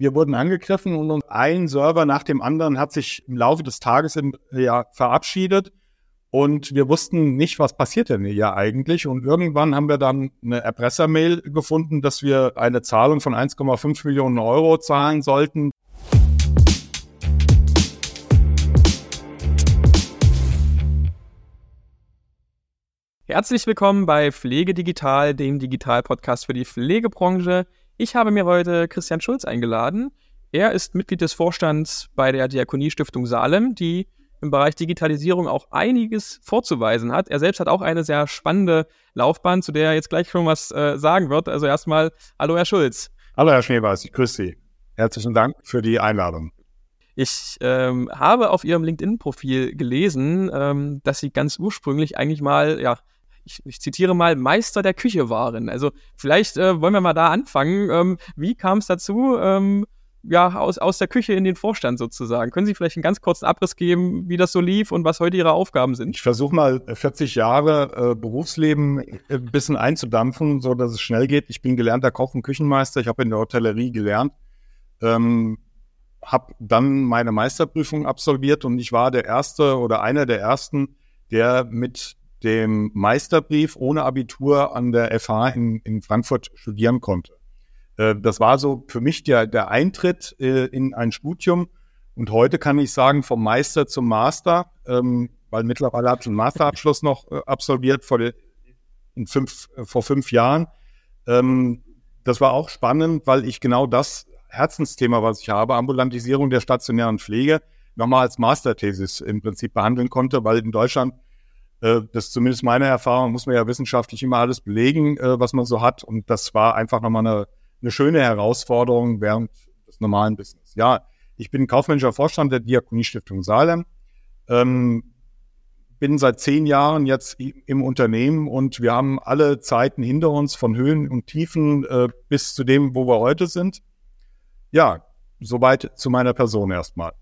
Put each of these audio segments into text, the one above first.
Wir wurden angegriffen und ein Server nach dem anderen hat sich im Laufe des Tages im, ja, verabschiedet. Und wir wussten nicht, was passiert denn hier eigentlich. Und irgendwann haben wir dann eine Erpressermail gefunden, dass wir eine Zahlung von 1,5 Millionen Euro zahlen sollten. Herzlich willkommen bei Pflege Digital, dem Digital-Podcast für die Pflegebranche. Ich habe mir heute Christian Schulz eingeladen. Er ist Mitglied des Vorstands bei der Diakoniestiftung Salem, die im Bereich Digitalisierung auch einiges vorzuweisen hat. Er selbst hat auch eine sehr spannende Laufbahn, zu der er jetzt gleich schon was äh, sagen wird. Also erstmal, hallo Herr Schulz. Hallo Herr Schneeweiß, ich grüße Sie. Herzlichen Dank für die Einladung. Ich ähm, habe auf Ihrem LinkedIn-Profil gelesen, ähm, dass Sie ganz ursprünglich eigentlich mal ja, ich, ich zitiere mal, Meister der Küche waren. Also vielleicht äh, wollen wir mal da anfangen. Ähm, wie kam es dazu, ähm, ja, aus, aus der Küche in den Vorstand sozusagen? Können Sie vielleicht einen ganz kurzen Abriss geben, wie das so lief und was heute Ihre Aufgaben sind? Ich versuche mal 40 Jahre äh, Berufsleben ein bisschen einzudampfen, so dass es schnell geht. Ich bin gelernter Koch und Küchenmeister. Ich habe in der Hotellerie gelernt. Ähm, habe dann meine Meisterprüfung absolviert und ich war der erste oder einer der ersten, der mit dem Meisterbrief ohne Abitur an der FH in, in Frankfurt studieren konnte. Äh, das war so für mich der, der Eintritt äh, in ein Studium. Und heute kann ich sagen, vom Meister zum Master, ähm, weil mittlerweile hat einen Masterabschluss noch äh, absolviert vor, in fünf, vor fünf Jahren. Ähm, das war auch spannend, weil ich genau das Herzensthema, was ich habe, Ambulantisierung der stationären Pflege, nochmal als Masterthesis im Prinzip behandeln konnte, weil in Deutschland äh, das ist zumindest meine Erfahrung, muss man ja wissenschaftlich immer alles belegen, äh, was man so hat. Und das war einfach nochmal eine, eine schöne Herausforderung während des normalen Business. Ja, ich bin kaufmännischer Vorstand der Diakoniestiftung Salem. Ähm, bin seit zehn Jahren jetzt im Unternehmen und wir haben alle Zeiten hinter uns von Höhen und Tiefen äh, bis zu dem, wo wir heute sind. Ja, soweit zu meiner Person erstmal.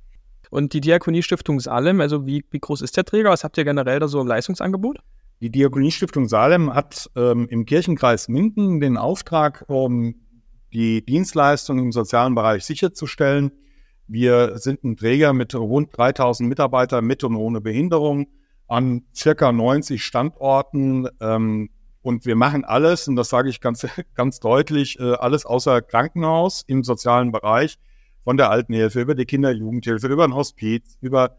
Und die Diakoniestiftung Salem, also wie, wie groß ist der Träger? Was habt ihr generell da so im Leistungsangebot? Die Diakoniestiftung Salem hat ähm, im Kirchenkreis Minden den Auftrag, um die Dienstleistungen im sozialen Bereich sicherzustellen. Wir sind ein Träger mit rund 3000 Mitarbeitern mit und ohne Behinderung an circa 90 Standorten. Ähm, und wir machen alles, und das sage ich ganz, ganz deutlich, äh, alles außer Krankenhaus im sozialen Bereich von der Altenhilfe über die Kinder-Jugendhilfe, über ein Hospiz, über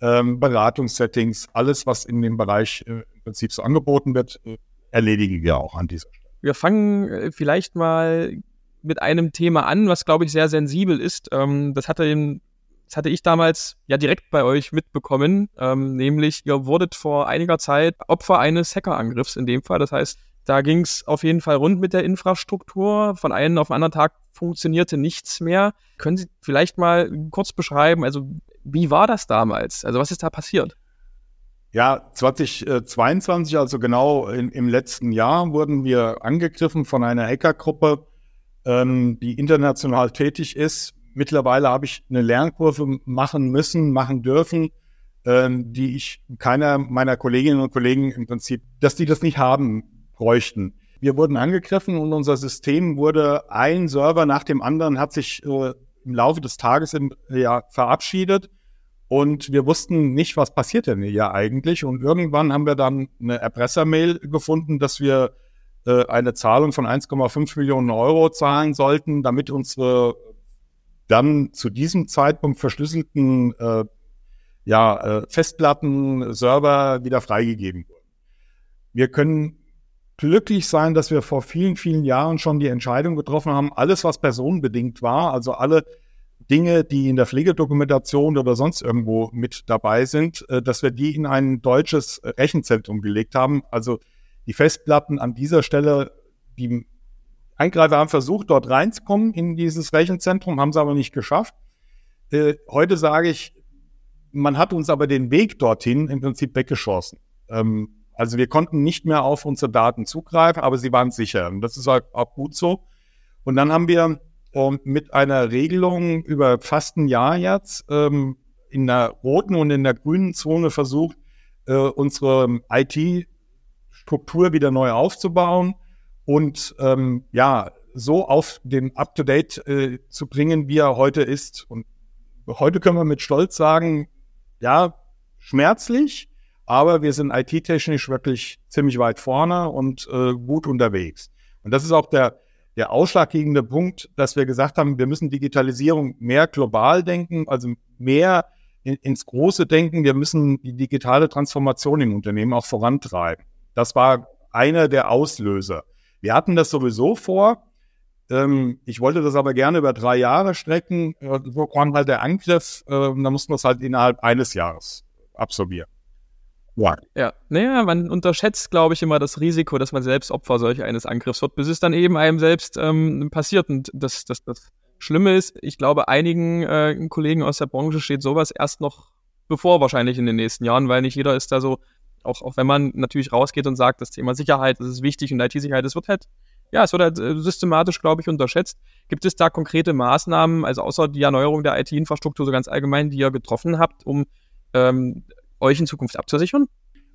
ähm, Beratungssettings, alles, was in dem Bereich äh, im Prinzip so angeboten wird, äh, erledigen wir auch an dieser Stelle. Wir fangen äh, vielleicht mal mit einem Thema an, was, glaube ich, sehr sensibel ist. Ähm, das hatte den das hatte ich damals ja direkt bei euch mitbekommen, ähm, nämlich ihr wurdet vor einiger Zeit Opfer eines Hackerangriffs in dem Fall. Das heißt, da ging es auf jeden Fall rund mit der Infrastruktur. Von einem auf den anderen Tag funktionierte nichts mehr. Können Sie vielleicht mal kurz beschreiben, also wie war das damals? Also was ist da passiert? Ja, 2022, also genau in, im letzten Jahr, wurden wir angegriffen von einer Hackergruppe, ähm, die international tätig ist. Mittlerweile habe ich eine Lernkurve machen müssen, machen dürfen, ähm, die ich keiner meiner Kolleginnen und Kollegen im Prinzip, dass die das nicht haben bräuchten. Wir wurden angegriffen und unser System wurde ein Server nach dem anderen hat sich äh, im Laufe des Tages im, ja, verabschiedet. Und wir wussten nicht, was passiert denn hier eigentlich. Und irgendwann haben wir dann eine Erpressermail gefunden, dass wir äh, eine Zahlung von 1,5 Millionen Euro zahlen sollten, damit unsere dann zu diesem Zeitpunkt verschlüsselten äh, ja, äh, Festplatten, Server wieder freigegeben wurden. Wir können glücklich sein, dass wir vor vielen, vielen Jahren schon die Entscheidung getroffen haben, alles, was personenbedingt war, also alle Dinge, die in der Pflegedokumentation oder sonst irgendwo mit dabei sind, äh, dass wir die in ein deutsches Rechenzentrum gelegt haben. Also die Festplatten an dieser Stelle, die Eingreifer haben versucht, dort reinzukommen in dieses Rechenzentrum, haben es aber nicht geschafft. Äh, heute sage ich, man hat uns aber den Weg dorthin im Prinzip weggeschossen. Ähm, also wir konnten nicht mehr auf unsere Daten zugreifen, aber sie waren sicher. Und das ist auch gut so. Und dann haben wir ähm, mit einer Regelung über fast ein Jahr jetzt ähm, in der roten und in der grünen Zone versucht, äh, unsere IT-Struktur wieder neu aufzubauen und ähm, ja, so auf den Up-to-Date äh, zu bringen, wie er heute ist. Und heute können wir mit Stolz sagen, ja, schmerzlich, aber wir sind IT-technisch wirklich ziemlich weit vorne und äh, gut unterwegs. Und das ist auch der, der ausschlaggebende Punkt, dass wir gesagt haben, wir müssen Digitalisierung mehr global denken, also mehr in, ins Große denken. Wir müssen die digitale Transformation im Unternehmen auch vorantreiben. Das war einer der Auslöser. Wir hatten das sowieso vor. Ähm, ich wollte das aber gerne über drei Jahre strecken. Äh, so kam halt der Angriff. Äh, da mussten wir es halt innerhalb eines Jahres absorbieren. Ja. ja, naja, man unterschätzt, glaube ich, immer das Risiko, dass man selbst Opfer solch eines Angriffs wird, bis es dann eben einem selbst ähm, passiert. Und das, das, das Schlimme ist, ich glaube, einigen äh, Kollegen aus der Branche steht sowas erst noch bevor, wahrscheinlich in den nächsten Jahren, weil nicht jeder ist da so, auch, auch wenn man natürlich rausgeht und sagt, das Thema Sicherheit, das ist wichtig und IT-Sicherheit, es wird halt, ja, es wird halt äh, systematisch, glaube ich, unterschätzt. Gibt es da konkrete Maßnahmen, also außer die Erneuerung der IT-Infrastruktur so ganz allgemein, die ihr getroffen habt, um ähm, euch in Zukunft abzusichern?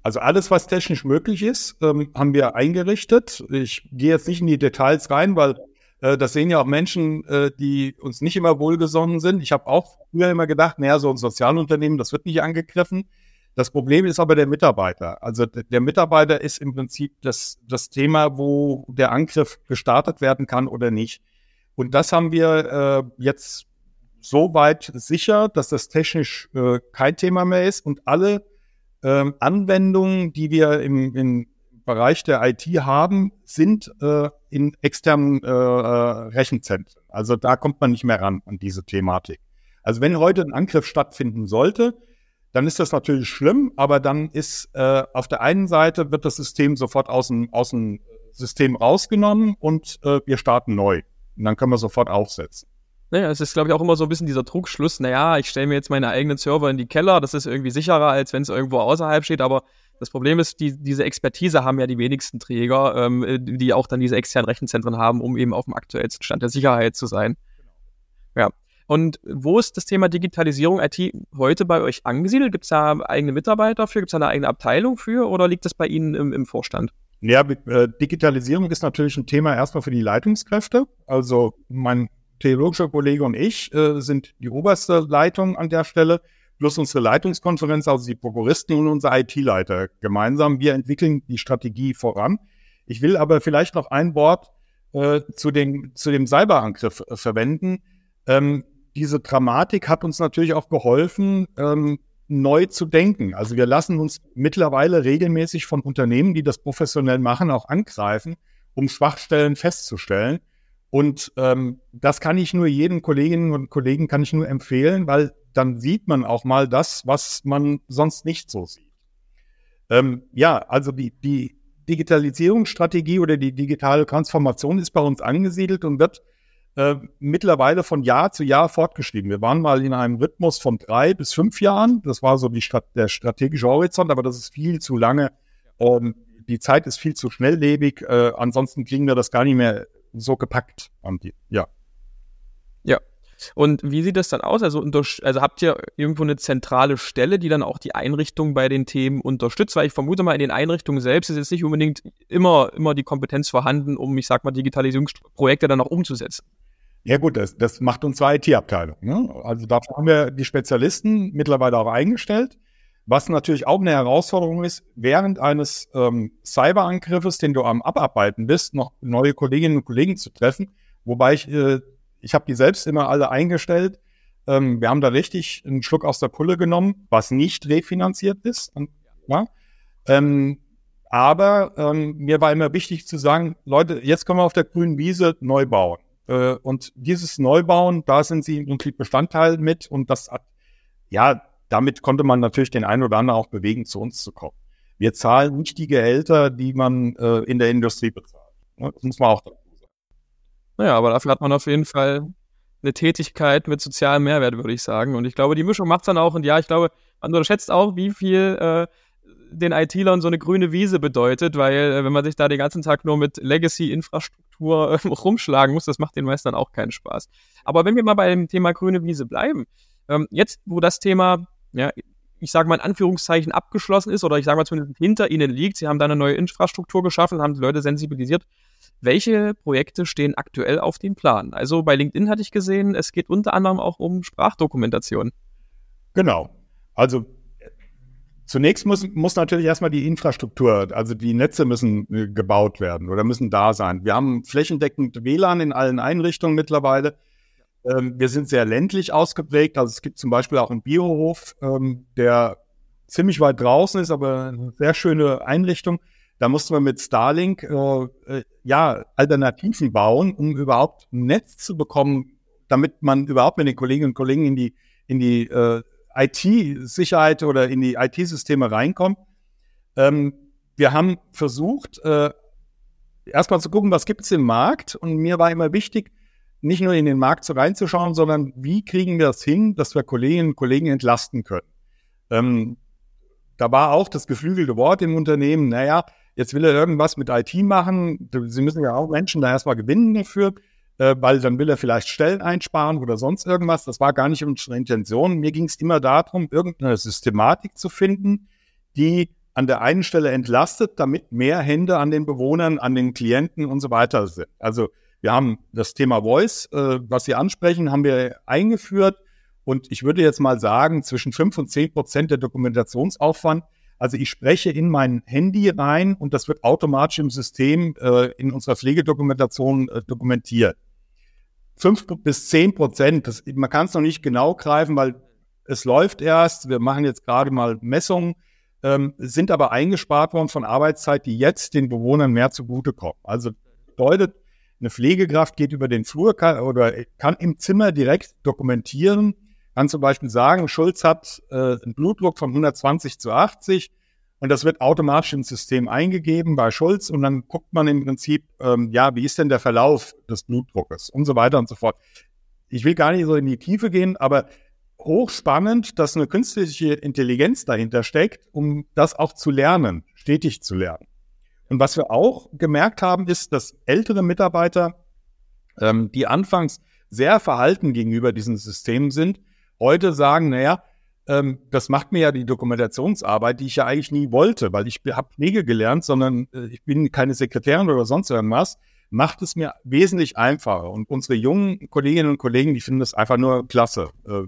Also alles, was technisch möglich ist, ähm, haben wir eingerichtet. Ich gehe jetzt nicht in die Details rein, weil äh, das sehen ja auch Menschen, äh, die uns nicht immer wohlgesonnen sind. Ich habe auch früher immer gedacht, naja, so ein Sozialunternehmen, das wird nicht angegriffen. Das Problem ist aber der Mitarbeiter. Also der Mitarbeiter ist im Prinzip das, das Thema, wo der Angriff gestartet werden kann oder nicht. Und das haben wir äh, jetzt so weit sicher, dass das technisch äh, kein Thema mehr ist und alle ähm, Anwendungen, die wir im, im Bereich der IT haben, sind äh, in externen äh, äh, Rechenzentren. Also da kommt man nicht mehr ran an diese Thematik. Also wenn heute ein Angriff stattfinden sollte, dann ist das natürlich schlimm, aber dann ist äh, auf der einen Seite wird das System sofort aus dem, aus dem System rausgenommen und äh, wir starten neu. Und dann können wir sofort aufsetzen. Naja, es ist, glaube ich, auch immer so ein bisschen dieser Trugschluss, naja, ich stelle mir jetzt meine eigenen Server in die Keller, das ist irgendwie sicherer, als wenn es irgendwo außerhalb steht, aber das Problem ist, die, diese Expertise haben ja die wenigsten Träger, ähm, die auch dann diese externen Rechenzentren haben, um eben auf dem aktuellsten Stand der Sicherheit zu sein. Ja. Und wo ist das Thema Digitalisierung IT heute bei euch angesiedelt? Gibt es da eigene Mitarbeiter für? Gibt es da eine eigene Abteilung für? Oder liegt das bei Ihnen im, im Vorstand? Ja, äh, Digitalisierung ist natürlich ein Thema erstmal für die Leitungskräfte. Also mein theologischer Kollege und ich äh, sind die oberste Leitung an der Stelle plus unsere Leitungskonferenz, also die Prokuristen und unser IT-Leiter gemeinsam. Wir entwickeln die Strategie voran. Ich will aber vielleicht noch ein Wort äh, zu, dem, zu dem Cyberangriff äh, verwenden. Ähm, diese Dramatik hat uns natürlich auch geholfen, ähm, neu zu denken. Also wir lassen uns mittlerweile regelmäßig von Unternehmen, die das professionell machen, auch angreifen, um Schwachstellen festzustellen. Und ähm, das kann ich nur jedem Kolleginnen und Kollegen kann ich nur empfehlen, weil dann sieht man auch mal das, was man sonst nicht so sieht. Ähm, ja, also die, die Digitalisierungsstrategie oder die digitale Transformation ist bei uns angesiedelt und wird äh, mittlerweile von Jahr zu Jahr fortgeschrieben. Wir waren mal in einem Rhythmus von drei bis fünf Jahren. Das war so die, der strategische Horizont, aber das ist viel zu lange. Ähm, die Zeit ist viel zu schnelllebig. Äh, ansonsten kriegen wir das gar nicht mehr so gepackt. Ja. Ja, und wie sieht das dann aus? Also, also habt ihr irgendwo eine zentrale Stelle, die dann auch die Einrichtung bei den Themen unterstützt? Weil ich vermute mal, in den Einrichtungen selbst ist jetzt nicht unbedingt immer, immer die Kompetenz vorhanden, um, ich sag mal, Digitalisierungsprojekte dann auch umzusetzen. Ja gut, das, das macht unsere IT-Abteilung. Ne? Also dafür haben wir die Spezialisten mittlerweile auch eingestellt. Was natürlich auch eine Herausforderung ist, während eines ähm, Cyberangriffes, den du am Abarbeiten bist, noch neue Kolleginnen und Kollegen zu treffen. Wobei ich äh, ich habe die selbst immer alle eingestellt. Ähm, wir haben da richtig einen Schluck aus der Pulle genommen, was nicht refinanziert ist. Ja? Ähm, aber ähm, mir war immer wichtig zu sagen, Leute, jetzt können wir auf der grünen Wiese neu bauen. Äh, und dieses Neubauen, da sind sie im Prinzip Bestandteil mit und das hat, ja, damit konnte man natürlich den einen oder anderen auch bewegen, zu uns zu kommen. Wir zahlen nicht die Gehälter, die man äh, in der Industrie bezahlt. Ne? Das muss man auch naja, aber dafür hat man auf jeden Fall eine Tätigkeit mit sozialem Mehrwert, würde ich sagen. Und ich glaube, die Mischung macht dann auch. Und ja, ich glaube, man unterschätzt auch, wie viel äh, den IT-Lern so eine grüne Wiese bedeutet, weil äh, wenn man sich da den ganzen Tag nur mit Legacy-Infrastruktur äh, rumschlagen muss, das macht den meisten auch keinen Spaß. Aber wenn wir mal bei dem Thema grüne Wiese bleiben, ähm, jetzt, wo das Thema, ja, ich sage mal in Anführungszeichen abgeschlossen ist oder ich sage mal zumindest hinter ihnen liegt, sie haben da eine neue Infrastruktur geschaffen, haben die Leute sensibilisiert, Welche Projekte stehen aktuell auf dem Plan? Also bei LinkedIn hatte ich gesehen, es geht unter anderem auch um Sprachdokumentation. Genau. Also Zunächst muss, muss natürlich erstmal die Infrastruktur, also die Netze müssen äh, gebaut werden oder müssen da sein. Wir haben flächendeckend WLAN in allen Einrichtungen mittlerweile. Ähm, wir sind sehr ländlich ausgeprägt. Also es gibt zum Beispiel auch einen Biohof, ähm, der ziemlich weit draußen ist, aber eine sehr schöne Einrichtung. Da mussten wir mit Starlink äh, äh, ja Alternativen bauen, um überhaupt ein Netz zu bekommen, damit man überhaupt mit den Kolleginnen und Kollegen in die in die äh, IT-Sicherheit oder in die IT-Systeme reinkommen. Ähm, wir haben versucht, äh, erstmal zu gucken, was gibt es im Markt. Und mir war immer wichtig, nicht nur in den Markt so reinzuschauen, sondern wie kriegen wir das hin, dass wir Kolleginnen und Kollegen entlasten können. Ähm, da war auch das geflügelte Wort im Unternehmen, naja, jetzt will er irgendwas mit IT machen. Sie müssen ja auch Menschen da erstmal gewinnen dafür äh, weil dann will er vielleicht Stellen einsparen oder sonst irgendwas. Das war gar nicht unsere Intention. Mir ging es immer darum, irgendeine Systematik zu finden, die an der einen Stelle entlastet, damit mehr Hände an den Bewohnern, an den Klienten und so weiter sind. Also wir haben das Thema Voice, äh, was Sie ansprechen, haben wir eingeführt. Und ich würde jetzt mal sagen, zwischen fünf und zehn Prozent der Dokumentationsaufwand. Also ich spreche in mein Handy rein und das wird automatisch im System äh, in unserer Pflegedokumentation äh, dokumentiert fünf bis zehn Prozent. Das, man kann es noch nicht genau greifen, weil es läuft erst. Wir machen jetzt gerade mal Messungen, ähm, sind aber eingespart worden von Arbeitszeit, die jetzt den Bewohnern mehr zugutekommen. Also bedeutet, eine Pflegekraft geht über den Flur kann, oder kann im Zimmer direkt dokumentieren, kann zum Beispiel sagen, Schulz hat äh, einen Blutdruck von 120 zu 80 und das wird automatisch ins System eingegeben bei Schulz und dann guckt man im Prinzip, ähm, ja, wie ist denn der Verlauf des Blutdruckes und so weiter und so fort. Ich will gar nicht so in die Tiefe gehen, aber hochspannend, dass eine künstliche Intelligenz dahinter steckt, um das auch zu lernen, stetig zu lernen. Und was wir auch gemerkt haben, ist, dass ältere Mitarbeiter, ähm, die anfangs sehr verhalten gegenüber diesen Systemen sind, heute sagen, naja, ähm, das macht mir ja die Dokumentationsarbeit, die ich ja eigentlich nie wollte, weil ich habe Pflege gelernt, sondern äh, ich bin keine Sekretärin oder sonst irgendwas, macht es mir wesentlich einfacher. Und unsere jungen Kolleginnen und Kollegen, die finden das einfach nur klasse, äh,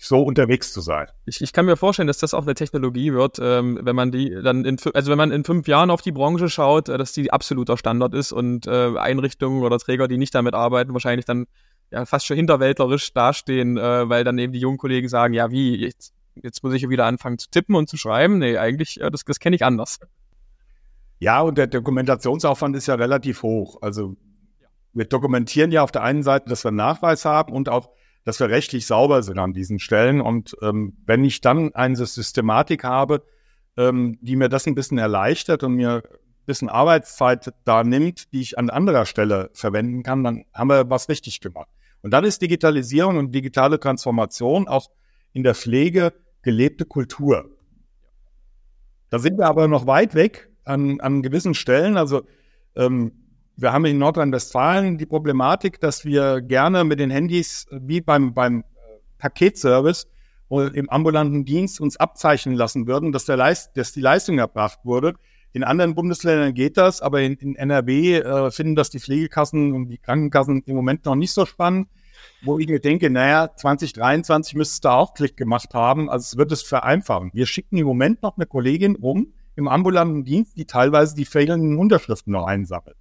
so unterwegs zu sein. Ich, ich kann mir vorstellen, dass das auch eine Technologie wird, ähm, wenn man die dann in, also wenn man in fünf Jahren auf die Branche schaut, äh, dass die absoluter Standard ist und äh, Einrichtungen oder Träger, die nicht damit arbeiten, wahrscheinlich dann ja fast schon hinterwäldlerisch dastehen, äh, weil dann eben die jungen Kollegen sagen, ja wie, jetzt, jetzt muss ich wieder anfangen zu tippen und zu schreiben. Nee, eigentlich, äh, das, das kenne ich anders. Ja, und der Dokumentationsaufwand ist ja relativ hoch. Also wir dokumentieren ja auf der einen Seite, dass wir Nachweis haben und auch, dass wir rechtlich sauber sind an diesen Stellen. Und ähm, wenn ich dann eine Systematik habe, ähm, die mir das ein bisschen erleichtert und mir ein bisschen Arbeitszeit da nimmt, die ich an anderer Stelle verwenden kann, dann haben wir was richtig gemacht. Und dann ist Digitalisierung und digitale Transformation auch in der Pflege gelebte Kultur. Da sind wir aber noch weit weg an, an gewissen Stellen. Also ähm, wir haben in Nordrhein-Westfalen die Problematik, dass wir gerne mit den Handys wie beim, beim äh, Paketservice im ambulanten Dienst uns abzeichnen lassen würden, dass, der Leist dass die Leistung erbracht wurde. In anderen Bundesländern geht das, aber in, in NRW äh, finden das die Pflegekassen und die Krankenkassen im Moment noch nicht so spannend. Wo ich mir denke, naja, 2023 müsste da auch Klick gemacht haben. Also es wird es vereinfachen. Wir schicken im Moment noch eine Kollegin rum im ambulanten Dienst, die teilweise die fehlenden Unterschriften noch einsammelt.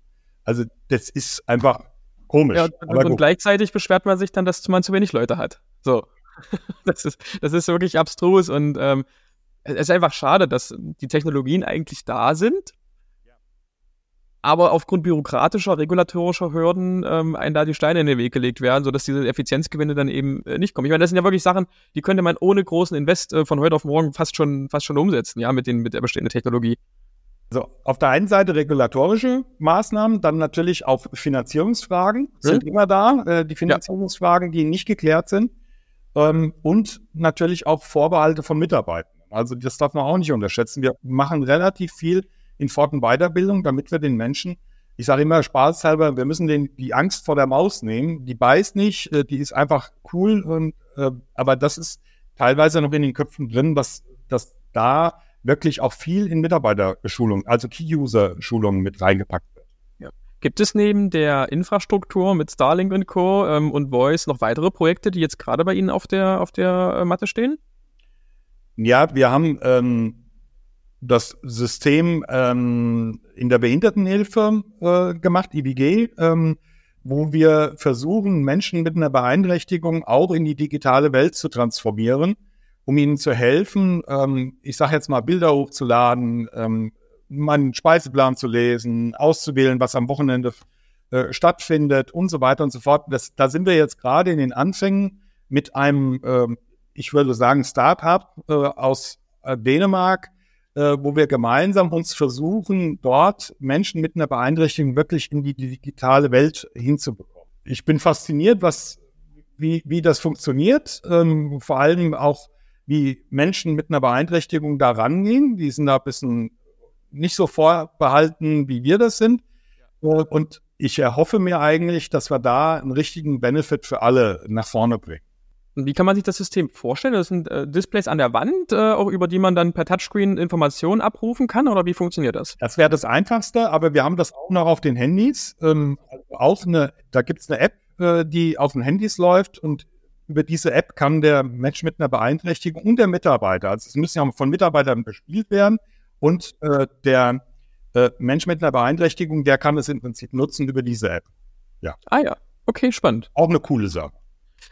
Also das ist einfach komisch. Ja, und, und gleichzeitig beschwert man sich dann, dass man zu wenig Leute hat. So. das ist, das ist wirklich abstrus und ähm, es ist einfach schade, dass die Technologien eigentlich da sind, aber aufgrund bürokratischer, regulatorischer Hürden ähm, einen da die Steine in den Weg gelegt werden, sodass diese Effizienzgewinne dann eben äh, nicht kommen. Ich meine, das sind ja wirklich Sachen, die könnte man ohne großen Invest äh, von heute auf morgen fast schon, fast schon umsetzen, ja, mit, den, mit der bestehenden Technologie. Also auf der einen Seite regulatorische Maßnahmen, dann natürlich auch Finanzierungsfragen sind hm? immer da, äh, die Finanzierungsfragen, die nicht geklärt sind ähm, und natürlich auch Vorbehalte von Mitarbeitern. Also das darf man auch nicht unterschätzen. Wir machen relativ viel in Fort- und Weiterbildung, damit wir den Menschen, ich sage immer spaßhalber, wir müssen den, die Angst vor der Maus nehmen. Die beißt nicht, äh, die ist einfach cool, und, äh, aber das ist teilweise noch in den Köpfen drin, dass, dass da wirklich auch viel in Mitarbeiterschulung, also Key-User-Schulungen mit reingepackt wird. Ja. Gibt es neben der Infrastruktur mit Starlink und Co. Ähm, und Voice noch weitere Projekte, die jetzt gerade bei Ihnen auf der, auf der äh, Matte stehen? Ja, wir haben ähm, das System ähm, in der Behindertenhilfe äh, gemacht, IBG, ähm, wo wir versuchen, Menschen mit einer Beeinträchtigung auch in die digitale Welt zu transformieren, um ihnen zu helfen, ähm, ich sage jetzt mal, Bilder hochzuladen, ähm, meinen Speiseplan zu lesen, auszuwählen, was am Wochenende äh, stattfindet und so weiter und so fort. Das, da sind wir jetzt gerade in den Anfängen mit einem, äh, ich würde sagen, Start-up äh, aus äh, Dänemark, äh, wo wir gemeinsam uns versuchen, dort Menschen mit einer Beeinträchtigung wirklich in die digitale Welt hinzubekommen. Ich bin fasziniert, was, wie, wie das funktioniert, ähm, vor allem auch, wie Menschen mit einer Beeinträchtigung da rangehen. Die sind da ein bisschen nicht so vorbehalten, wie wir das sind. Und ich erhoffe mir eigentlich, dass wir da einen richtigen Benefit für alle nach vorne bringen. Wie kann man sich das System vorstellen? Das sind äh, Displays an der Wand, äh, auch über die man dann per Touchscreen Informationen abrufen kann oder wie funktioniert das? Das wäre das Einfachste, aber wir haben das auch noch auf den Handys. Ähm, auch eine, da gibt es eine App, äh, die auf den Handys läuft und über diese App kann der Mensch mit einer Beeinträchtigung und der Mitarbeiter, also es müssen ja von Mitarbeitern bespielt werden und äh, der äh, Mensch mit einer Beeinträchtigung, der kann es im Prinzip nutzen über diese App. Ja. Ah ja, okay, spannend. Auch eine coole Sache.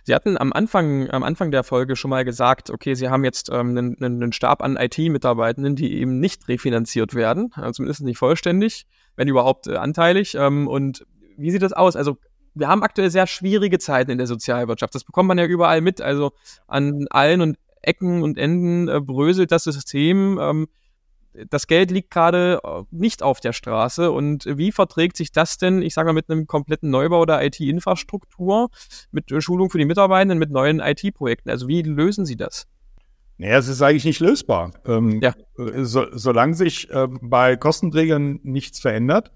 Sie hatten am Anfang, am Anfang der Folge schon mal gesagt, okay, Sie haben jetzt ähm, einen, einen Stab an IT-Mitarbeitenden, die eben nicht refinanziert werden, also zumindest nicht vollständig, wenn überhaupt äh, anteilig. Ähm, und wie sieht das aus? Also wir haben aktuell sehr schwierige Zeiten in der Sozialwirtschaft. Das bekommt man ja überall mit. Also an allen und Ecken und Enden äh, bröselt das System. Ähm, das Geld liegt gerade äh, nicht auf der Straße. Und wie verträgt sich das denn, ich sage mal, mit einem kompletten Neubau der IT-Infrastruktur, mit Schulung für die Mitarbeitenden, mit neuen IT-Projekten? Also wie lösen Sie das? Naja, es ist eigentlich nicht lösbar. Ähm, ja. so, solange sich äh, bei Kostenträgern nichts verändert,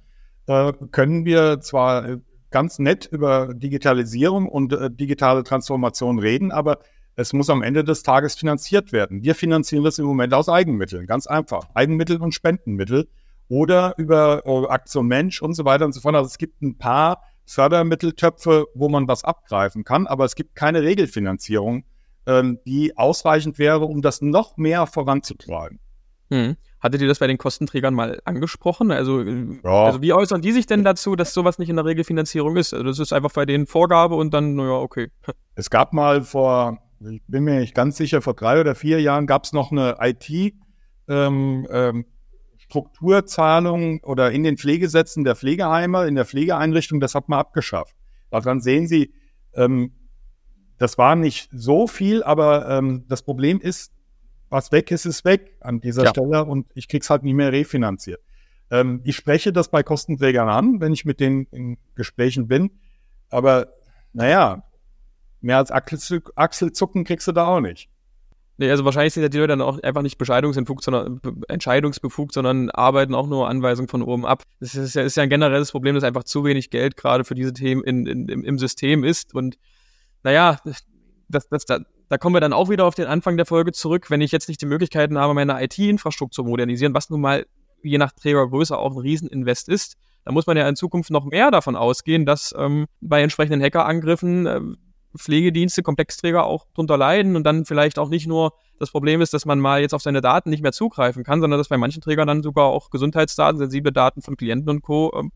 äh, können wir zwar äh, ganz nett über Digitalisierung und äh, digitale Transformation reden, aber es muss am Ende des Tages finanziert werden. Wir finanzieren das im Moment aus Eigenmitteln, ganz einfach. Eigenmittel und Spendenmittel oder über äh, Aktion Mensch und so weiter und so fort. Also es gibt ein paar Fördermitteltöpfe, wo man was abgreifen kann, aber es gibt keine Regelfinanzierung, ähm, die ausreichend wäre, um das noch mehr voranzutreiben. Hm. Hattet ihr das bei den Kostenträgern mal angesprochen? Also, äh, ja. also wie äußern die sich denn dazu, dass sowas nicht in der Regelfinanzierung ist? Also das ist einfach bei denen Vorgabe und dann, naja, okay. Es gab mal vor ich bin mir nicht ganz sicher, vor drei oder vier Jahren gab es noch eine IT- ähm, ähm, Strukturzahlung oder in den Pflegesätzen der Pflegeheime, in der Pflegeeinrichtung, das hat man abgeschafft. Daran sehen Sie, ähm, das war nicht so viel, aber ähm, das Problem ist, was weg ist, ist weg an dieser ja. Stelle und ich krieg's halt nicht mehr refinanziert. Ähm, ich spreche das bei Kostenträgern an, wenn ich mit denen in Gesprächen bin, aber naja, mehr als Achselzucken kriegst du da auch nicht. Nee, also wahrscheinlich sind ja die Leute dann auch einfach nicht bescheidungsentfugt, sondern entscheidungsbefugt, sondern arbeiten auch nur Anweisungen von oben ab. Das ist ja, ist ja ein generelles Problem, dass einfach zu wenig Geld gerade für diese Themen in, in, im, im System ist. Und naja, das, das, da, da kommen wir dann auch wieder auf den Anfang der Folge zurück. Wenn ich jetzt nicht die Möglichkeiten habe, meine IT-Infrastruktur zu modernisieren, was nun mal je nach Trägergröße auch ein Rieseninvest ist, dann muss man ja in Zukunft noch mehr davon ausgehen, dass ähm, bei entsprechenden Hackerangriffen äh, Pflegedienste, Komplexträger auch drunter leiden und dann vielleicht auch nicht nur das Problem ist, dass man mal jetzt auf seine Daten nicht mehr zugreifen kann, sondern dass bei manchen Trägern dann sogar auch Gesundheitsdaten, sensible Daten von Klienten und Co. Ähm,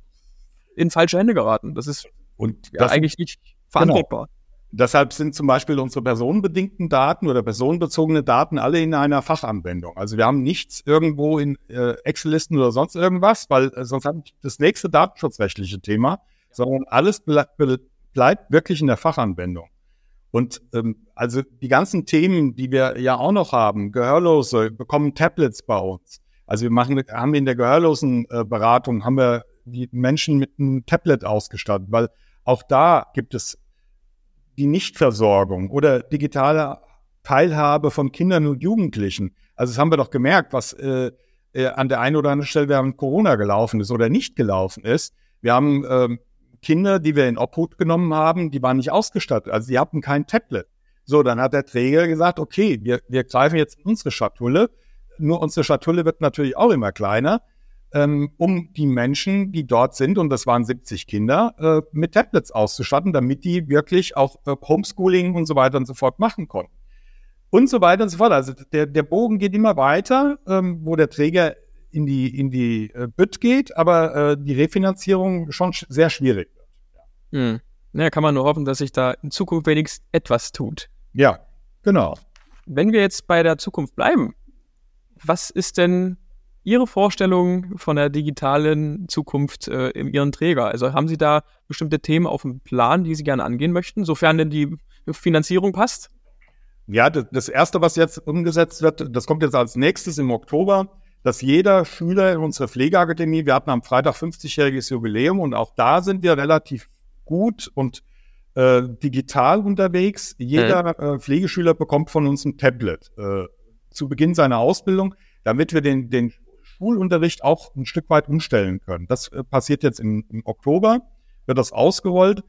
in falsche Hände geraten. Das ist und ja, eigentlich nicht verantwortbar. Genau. Deshalb sind zum Beispiel unsere personenbedingten Daten oder personenbezogene Daten alle in einer Fachanwendung. Also wir haben nichts irgendwo in äh, Excel-Listen oder sonst irgendwas, weil äh, sonst haben wir das nächste datenschutzrechtliche Thema, sondern alles ble bleibt wirklich in der Fachanwendung. Und ähm, also die ganzen Themen, die wir ja auch noch haben, Gehörlose bekommen Tablets bei uns. Also wir machen, haben in der gehörlosen äh, haben wir die Menschen mit einem Tablet ausgestattet, weil auch da gibt es die Nichtversorgung oder digitale Teilhabe von Kindern und Jugendlichen. Also das haben wir doch gemerkt, was äh, äh, an der einen oder anderen Stelle während Corona gelaufen ist oder nicht gelaufen ist. Wir haben ähm, Kinder, die wir in Obhut genommen haben, die waren nicht ausgestattet. Also sie hatten kein Tablet. So, dann hat der Träger gesagt, okay, wir, wir greifen jetzt unsere Schatulle. Nur unsere Schatulle wird natürlich auch immer kleiner. Ähm, um die Menschen, die dort sind, und das waren 70 Kinder, äh, mit Tablets auszustatten, damit die wirklich auch äh, Homeschooling und so weiter und so fort machen konnten. Und so weiter und so fort. Also der, der Bogen geht immer weiter, ähm, wo der Träger in die, in die äh, Bütt geht, aber äh, die Refinanzierung schon sch sehr schwierig wird. Hm. Naja, kann man nur hoffen, dass sich da in Zukunft wenigstens etwas tut. Ja, genau. Wenn wir jetzt bei der Zukunft bleiben, was ist denn Ihre Vorstellung von der digitalen Zukunft äh, in Ihren Träger? Also haben Sie da bestimmte Themen auf dem Plan, die Sie gerne angehen möchten, sofern denn die Finanzierung passt? Ja, das erste, was jetzt umgesetzt wird, das kommt jetzt als nächstes im Oktober, dass jeder Schüler in unserer Pflegeakademie, wir hatten am Freitag 50-jähriges Jubiläum und auch da sind wir relativ gut und äh, digital unterwegs. Jeder mhm. äh, Pflegeschüler bekommt von uns ein Tablet äh, zu Beginn seiner Ausbildung, damit wir den, den Schulunterricht auch ein Stück weit umstellen können. Das äh, passiert jetzt im, im Oktober, wird das ausgerollt.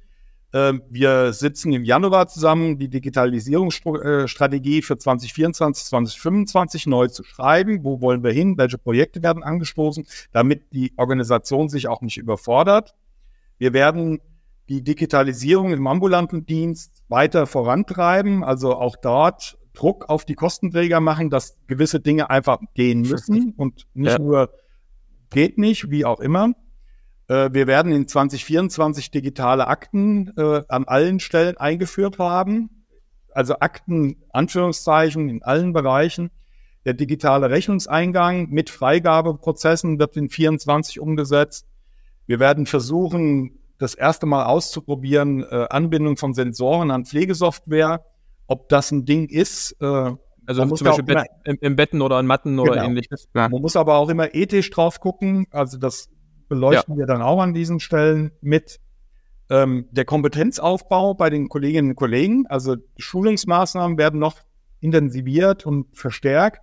Äh, wir sitzen im Januar zusammen, die Digitalisierungsstrategie für 2024, 2025 neu zu schreiben. Wo wollen wir hin? Welche Projekte werden angestoßen, damit die Organisation sich auch nicht überfordert? Wir werden die Digitalisierung im ambulanten Dienst weiter vorantreiben, also auch dort Druck auf die Kostenträger machen, dass gewisse Dinge einfach gehen müssen und nicht ja. nur geht nicht, wie auch immer. Äh, wir werden in 2024 digitale Akten äh, an allen Stellen eingeführt haben. Also Akten, Anführungszeichen, in allen Bereichen. Der digitale Rechnungseingang mit Freigabeprozessen wird in 24 umgesetzt. Wir werden versuchen, das erste Mal auszuprobieren, äh, Anbindung von Sensoren an Pflegesoftware ob das ein Ding ist. Äh, also zum Beispiel Bett, im, im, Betten oder an Matten oder genau. ähnliches. Ja. Man muss aber auch immer ethisch drauf gucken. Also das beleuchten ja. wir dann auch an diesen Stellen mit. Ähm, der Kompetenzaufbau bei den Kolleginnen und Kollegen, also Schulungsmaßnahmen werden noch intensiviert und verstärkt.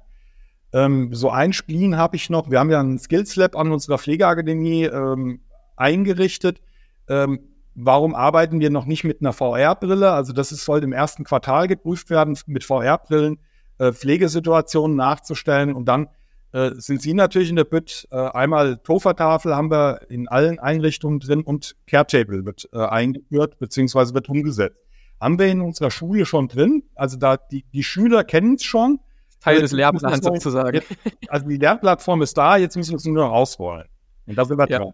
Ähm, so ein Spleen habe ich noch. Wir haben ja ein Skills Lab an unserer Pflegeakademie ähm, eingerichtet. Ähm, Warum arbeiten wir noch nicht mit einer VR-Brille? Also das ist, soll im ersten Quartal geprüft werden, mit VR-Brillen äh, Pflegesituationen nachzustellen. Und dann äh, sind Sie natürlich in der BIT. Äh, einmal Tofa-Tafel haben wir in allen Einrichtungen drin und Care-Table wird äh, eingeführt beziehungsweise wird umgesetzt. Haben wir in unserer Schule schon drin. Also da die, die Schüler kennen es schon. Teil des Lehrplans sozusagen. Also die Lehrplattform ist da, jetzt müssen wir es nur noch ausrollen. Und da sind wir ja. dran.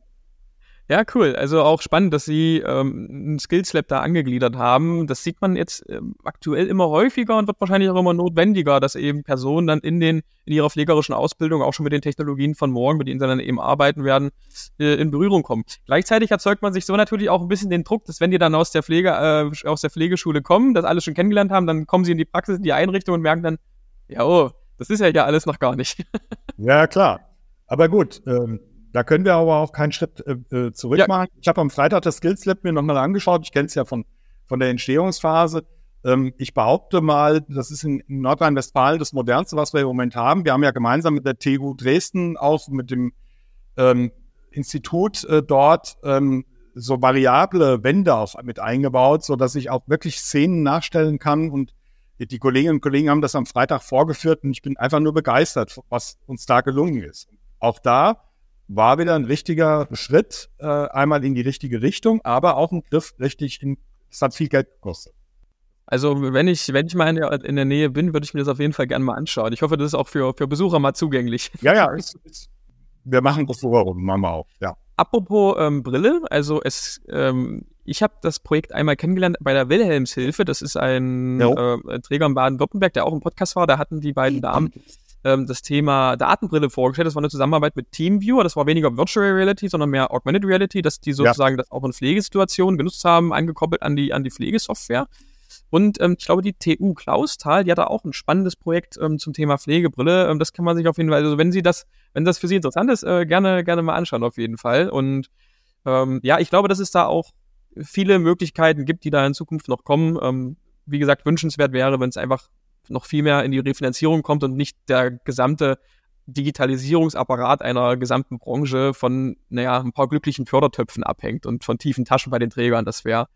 Ja, cool. Also auch spannend, dass Sie ähm, ein Skills Lab da angegliedert haben. Das sieht man jetzt ähm, aktuell immer häufiger und wird wahrscheinlich auch immer notwendiger, dass eben Personen dann in den in ihrer pflegerischen Ausbildung auch schon mit den Technologien von morgen, mit denen sie dann eben arbeiten werden, äh, in Berührung kommen. Gleichzeitig erzeugt man sich so natürlich auch ein bisschen den Druck, dass wenn die dann aus der Pflege äh, aus der Pflegeschule kommen, das alles schon kennengelernt haben, dann kommen sie in die Praxis, in die Einrichtung und merken dann, ja, oh, das ist ja ja alles noch gar nicht. ja, klar. Aber gut, ähm, da können wir aber auch keinen Schritt äh, äh zurück ja. machen. Ich habe am Freitag das Skills Lab mir nochmal angeschaut. Ich kenne es ja von, von der Entstehungsphase. Ähm, ich behaupte mal, das ist in, in Nordrhein-Westfalen das modernste, was wir im Moment haben. Wir haben ja gemeinsam mit der TU Dresden auch mit dem ähm, Institut äh, dort ähm, so variable Wände auch mit eingebaut, so dass ich auch wirklich Szenen nachstellen kann und die Kolleginnen und Kollegen haben das am Freitag vorgeführt und ich bin einfach nur begeistert, was uns da gelungen ist. Auch da war wieder ein richtiger Schritt, äh, einmal in die richtige Richtung, aber auch ein Griff richtig in, es hat viel Geld gekostet. Also wenn ich, wenn ich mal in der, in der Nähe bin, würde ich mir das auf jeden Fall gerne mal anschauen. Ich hoffe, das ist auch für, für Besucher mal zugänglich. Ja, ja, ist, ist, wir machen das vorher rum, machen wir auch, ja. Apropos ähm, Brille, also es, ähm, ich habe das Projekt einmal kennengelernt bei der Wilhelmshilfe. Das ist ein äh, Träger in Baden-Württemberg, der auch im Podcast war. Da hatten die beiden Damen ähm, das Thema Datenbrille vorgestellt. Das war eine Zusammenarbeit mit TeamViewer. Das war weniger Virtual Reality, sondern mehr Augmented Reality, dass die sozusagen ja. das auch in Pflegesituationen genutzt haben, angekoppelt an die, an die Pflegesoftware. Und ähm, ich glaube, die TU Klausthal, die hat da auch ein spannendes Projekt ähm, zum Thema Pflegebrille. Ähm, das kann man sich auf jeden Fall, also wenn Sie das, wenn das für Sie interessant ist, äh, gerne, gerne mal anschauen auf jeden Fall. Und ähm, ja, ich glaube, dass es da auch viele Möglichkeiten gibt, die da in Zukunft noch kommen. Ähm, wie gesagt, wünschenswert wäre, wenn es einfach noch viel mehr in die Refinanzierung kommt und nicht der gesamte Digitalisierungsapparat einer gesamten Branche von, naja, ein paar glücklichen Fördertöpfen abhängt und von tiefen Taschen bei den Trägern. Das wäre,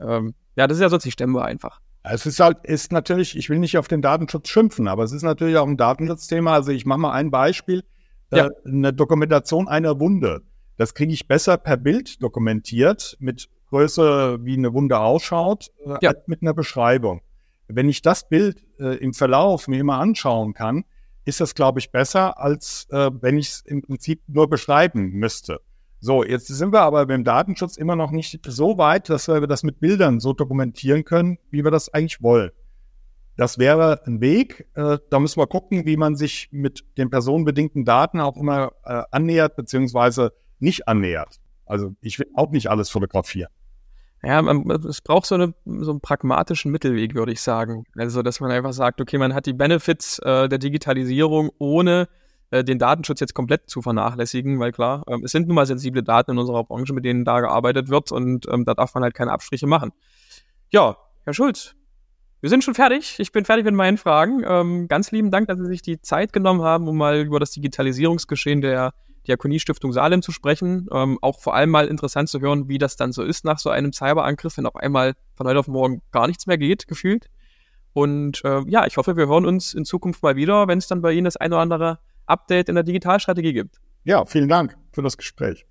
ähm, ja, das ist ja sonst nicht stemmbar einfach. Es ist halt, ist natürlich, ich will nicht auf den Datenschutz schimpfen, aber es ist natürlich auch ein Datenschutzthema. Also ich mache mal ein Beispiel. äh, ja. eine Dokumentation einer Wunde. Das kriege ich besser per Bild dokumentiert mit Größe, wie eine Wunde ausschaut, äh, ja. mit einer Beschreibung. Wenn ich das Bild äh, im Verlauf mir immer anschauen kann, ist das, glaube ich, besser, als äh, wenn ich es im Prinzip nur beschreiben müsste. So, jetzt sind wir aber beim Datenschutz immer noch nicht so weit, dass wir das mit Bildern so dokumentieren können, wie wir das eigentlich wollen. Das wäre ein Weg. Äh, da müssen wir gucken, wie man sich mit den personenbedingten Daten auch immer äh, annähert, beziehungsweise nicht annähert. Also ich will auch nicht alles fotografieren. Ja, man, es braucht so, eine, so einen pragmatischen Mittelweg, würde ich sagen. Also, dass man einfach sagt, okay, man hat die Benefits äh, der Digitalisierung, ohne äh, den Datenschutz jetzt komplett zu vernachlässigen, weil klar, ähm, es sind nun mal sensible Daten in unserer Branche, mit denen da gearbeitet wird und ähm, da darf man halt keine Abstriche machen. Ja, Herr Schulz, wir sind schon fertig. Ich bin fertig mit meinen Fragen. Ähm, ganz lieben Dank, dass Sie sich die Zeit genommen haben, um mal über das Digitalisierungsgeschehen der Diakoniestiftung Salem zu sprechen. Ähm, auch vor allem mal interessant zu hören, wie das dann so ist nach so einem Cyberangriff, wenn auf einmal von heute auf morgen gar nichts mehr geht, gefühlt. Und äh, ja, ich hoffe, wir hören uns in Zukunft mal wieder, wenn es dann bei Ihnen das eine oder andere Update in der Digitalstrategie gibt. Ja, vielen Dank für das Gespräch.